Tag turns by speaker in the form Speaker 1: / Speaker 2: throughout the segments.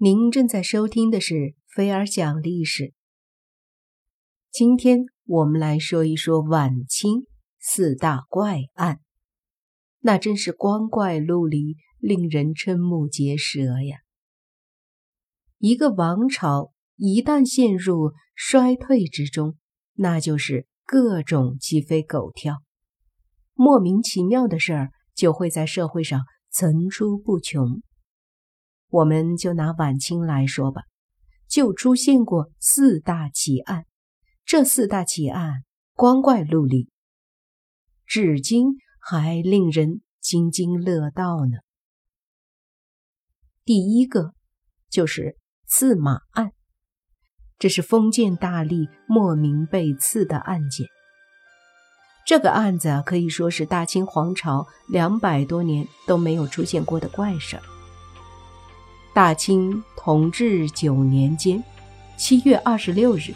Speaker 1: 您正在收听的是菲尔讲历史。今天我们来说一说晚清四大怪案，那真是光怪陆离，令人瞠目结舌呀！一个王朝一旦陷入衰退之中，那就是各种鸡飞狗跳，莫名其妙的事儿就会在社会上层出不穷。我们就拿晚清来说吧，就出现过四大奇案。这四大奇案光怪陆离，至今还令人津津乐道呢。第一个就是刺马案，这是封建大吏莫名被刺的案件。这个案子可以说是大清皇朝两百多年都没有出现过的怪事儿。大清同治九年间，七月二十六日，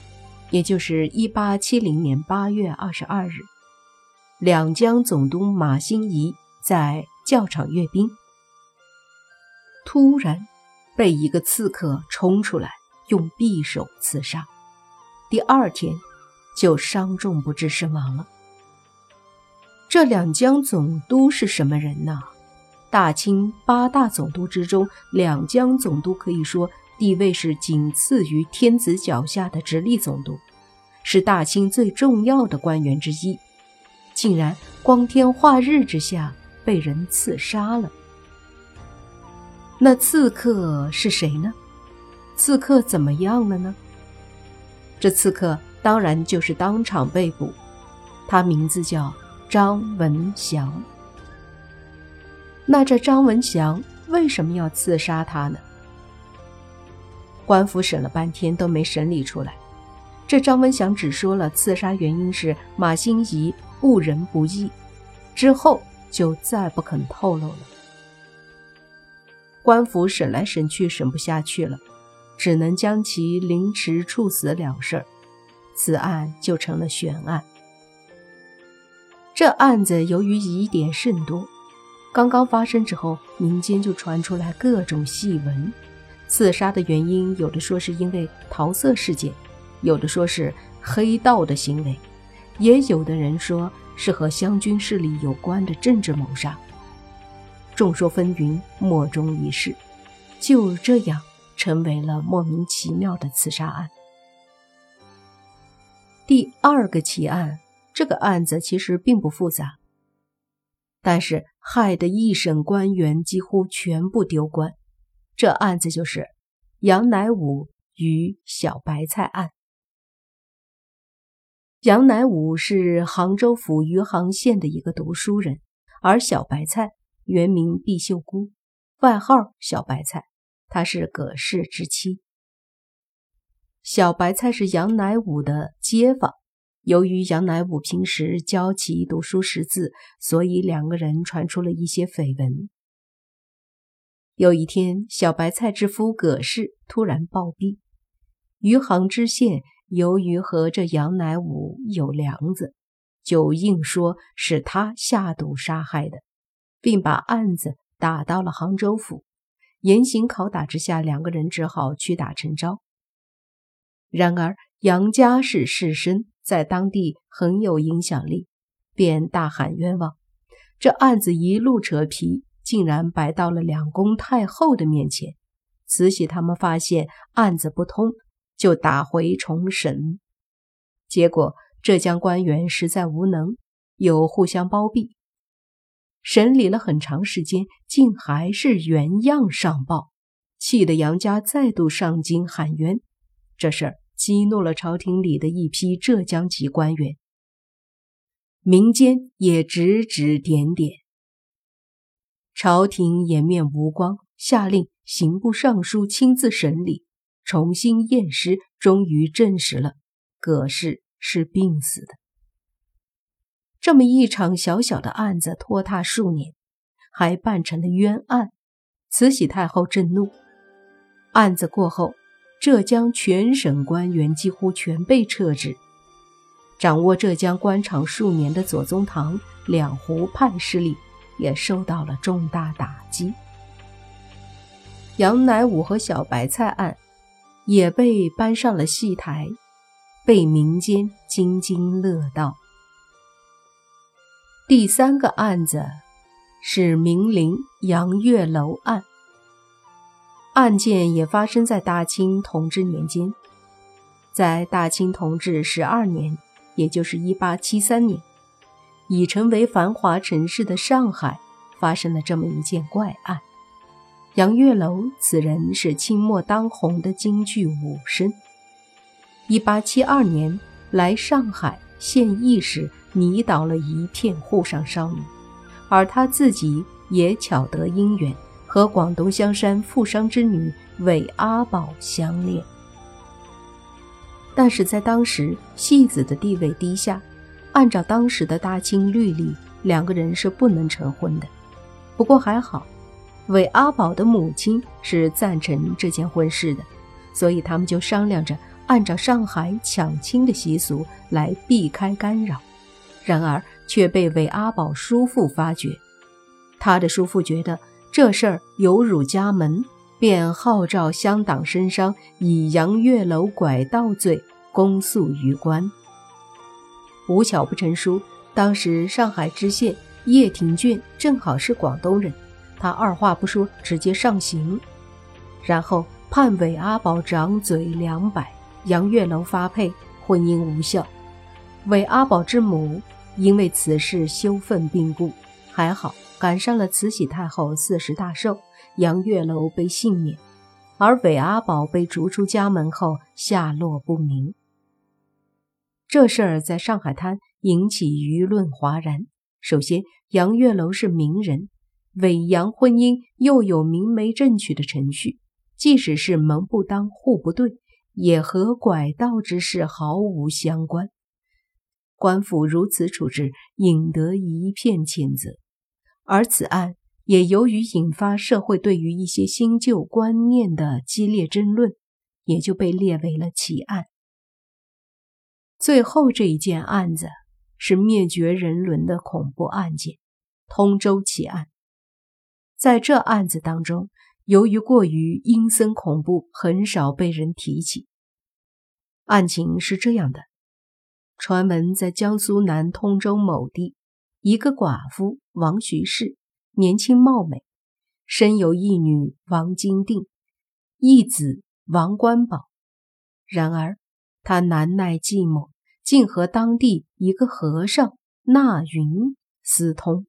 Speaker 1: 也就是一八七零年八月二十二日，两江总督马新贻在教场阅兵，突然被一个刺客冲出来，用匕首刺杀。第二天就伤重不治身亡了。这两江总督是什么人呢？大清八大总督之中，两江总督可以说地位是仅次于天子脚下的直隶总督，是大清最重要的官员之一，竟然光天化日之下被人刺杀了。那刺客是谁呢？刺客怎么样了呢？这刺客当然就是当场被捕，他名字叫张文祥。那这张文祥为什么要刺杀他呢？官府审了半天都没审理出来。这张文祥只说了刺杀原因是马兴仪误人不义，之后就再不肯透露了。官府审来审去审不下去了，只能将其凌迟处死了事儿，此案就成了悬案。这案子由于疑点甚多。刚刚发生之后，民间就传出来各种细闻。刺杀的原因，有的说是因为桃色事件，有的说是黑道的行为，也有的人说是和湘军势力有关的政治谋杀。众说纷纭，莫衷一是，就这样成为了莫名其妙的刺杀案。第二个奇案，这个案子其实并不复杂。但是害得一省官员几乎全部丢官，这案子就是杨乃武与小白菜案。杨乃武是杭州府余杭县的一个读书人，而小白菜原名毕秀姑，外号小白菜，她是葛氏之妻。小白菜是杨乃武的街坊。由于杨乃武平时教其读书识字，所以两个人传出了一些绯闻。有一天，小白菜之夫葛氏突然暴毙，余杭知县由于和这杨乃武有梁子，就硬说是他下毒杀害的，并把案子打到了杭州府。严刑拷打之下，两个人只好屈打成招。然而，杨家是士绅。在当地很有影响力，便大喊冤枉。这案子一路扯皮，竟然摆到了两宫太后的面前。慈禧他们发现案子不通，就打回重审。结果浙江官员实在无能，又互相包庇，审理了很长时间，竟还是原样上报，气得杨家再度上京喊冤。这事儿。激怒了朝廷里的一批浙江籍官员，民间也指指点点。朝廷颜面无光，下令刑部尚书亲自审理，重新验尸，终于证实了葛氏是病死的。这么一场小小的案子拖沓数年，还办成了冤案，慈禧太后震怒。案子过后。浙江全省官员几乎全被撤职，掌握浙江官场数年的左宗棠两湖派势力也受到了重大打击。杨乃武和小白菜案也被搬上了戏台，被民间津津乐道。第三个案子是明陵杨月楼案，案件也发生在大清同治年间，在大清同治十二年，也就是一八七三年，已成为繁华城市的上海发生了这么一件怪案。杨月楼此人是清末当红的京剧武生，一八七二年来上海献艺时。迷倒了一片沪上少女，而他自己也巧得姻缘，和广东香山富商之女韦阿宝相恋。但是在当时，戏子的地位低下，按照当时的大清律例，两个人是不能成婚的。不过还好，韦阿宝的母亲是赞成这件婚事的，所以他们就商量着按照上海抢亲的习俗来避开干扰。然而却被韦阿宝叔父发觉，他的叔父觉得这事儿有辱家门，便号召乡党绅商以杨月楼拐盗罪公诉于官。无巧不成书，当时上海知县叶廷眷正好是广东人，他二话不说直接上刑，然后判韦阿宝掌嘴两百，杨月楼发配，婚姻无效。韦阿宝之母。因为此事羞愤病故，还好赶上了慈禧太后四十大寿，杨月楼被幸免，而韦阿宝被逐出家门后下落不明。这事儿在上海滩引起舆论哗然。首先，杨月楼是名人，韦杨婚姻又有明媒正娶的程序，即使是门不当户不对，也和拐盗之事毫无相关。官府如此处置，引得一片谴责。而此案也由于引发社会对于一些新旧观念的激烈争论，也就被列为了奇案。最后这一件案子是灭绝人伦的恐怖案件——通州奇案。在这案子当中，由于过于阴森恐怖，很少被人提起。案情是这样的。传闻在江苏南通州某地，一个寡妇王徐氏年轻貌美，生有一女王金定，一子王官宝。然而他难耐寂寞，竟和当地一个和尚纳云私通。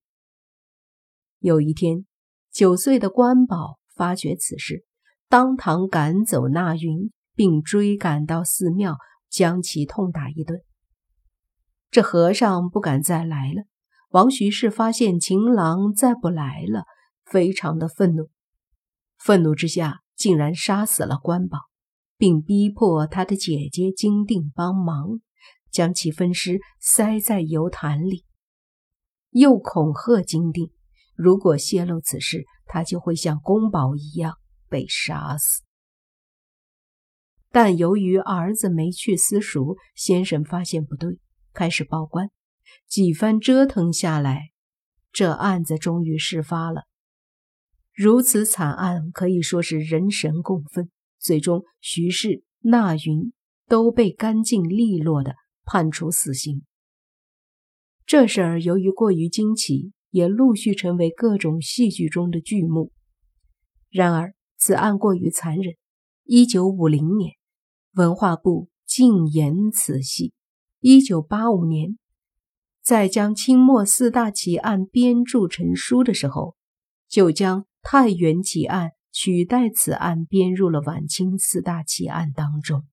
Speaker 1: 有一天，九岁的官宝发觉此事，当堂赶走纳云，并追赶到寺庙，将其痛打一顿。这和尚不敢再来了。王徐氏发现情郎再不来了，非常的愤怒。愤怒之下，竟然杀死了关宝，并逼迫他的姐姐金定帮忙，将其分尸塞在油坛里，又恐吓金定，如果泄露此事，他就会像宫宝一样被杀死。但由于儿子没去私塾，先生发现不对。开始报官，几番折腾下来，这案子终于事发了。如此惨案可以说是人神共愤。最终，徐氏、纳云都被干净利落的判处死刑。这事儿由于过于惊奇，也陆续成为各种戏剧中的剧目。然而，此案过于残忍。一九五零年，文化部禁演此戏。一九八五年，在将清末四大奇案编著成书的时候，就将太原奇案取代此案编入了晚清四大奇案当中。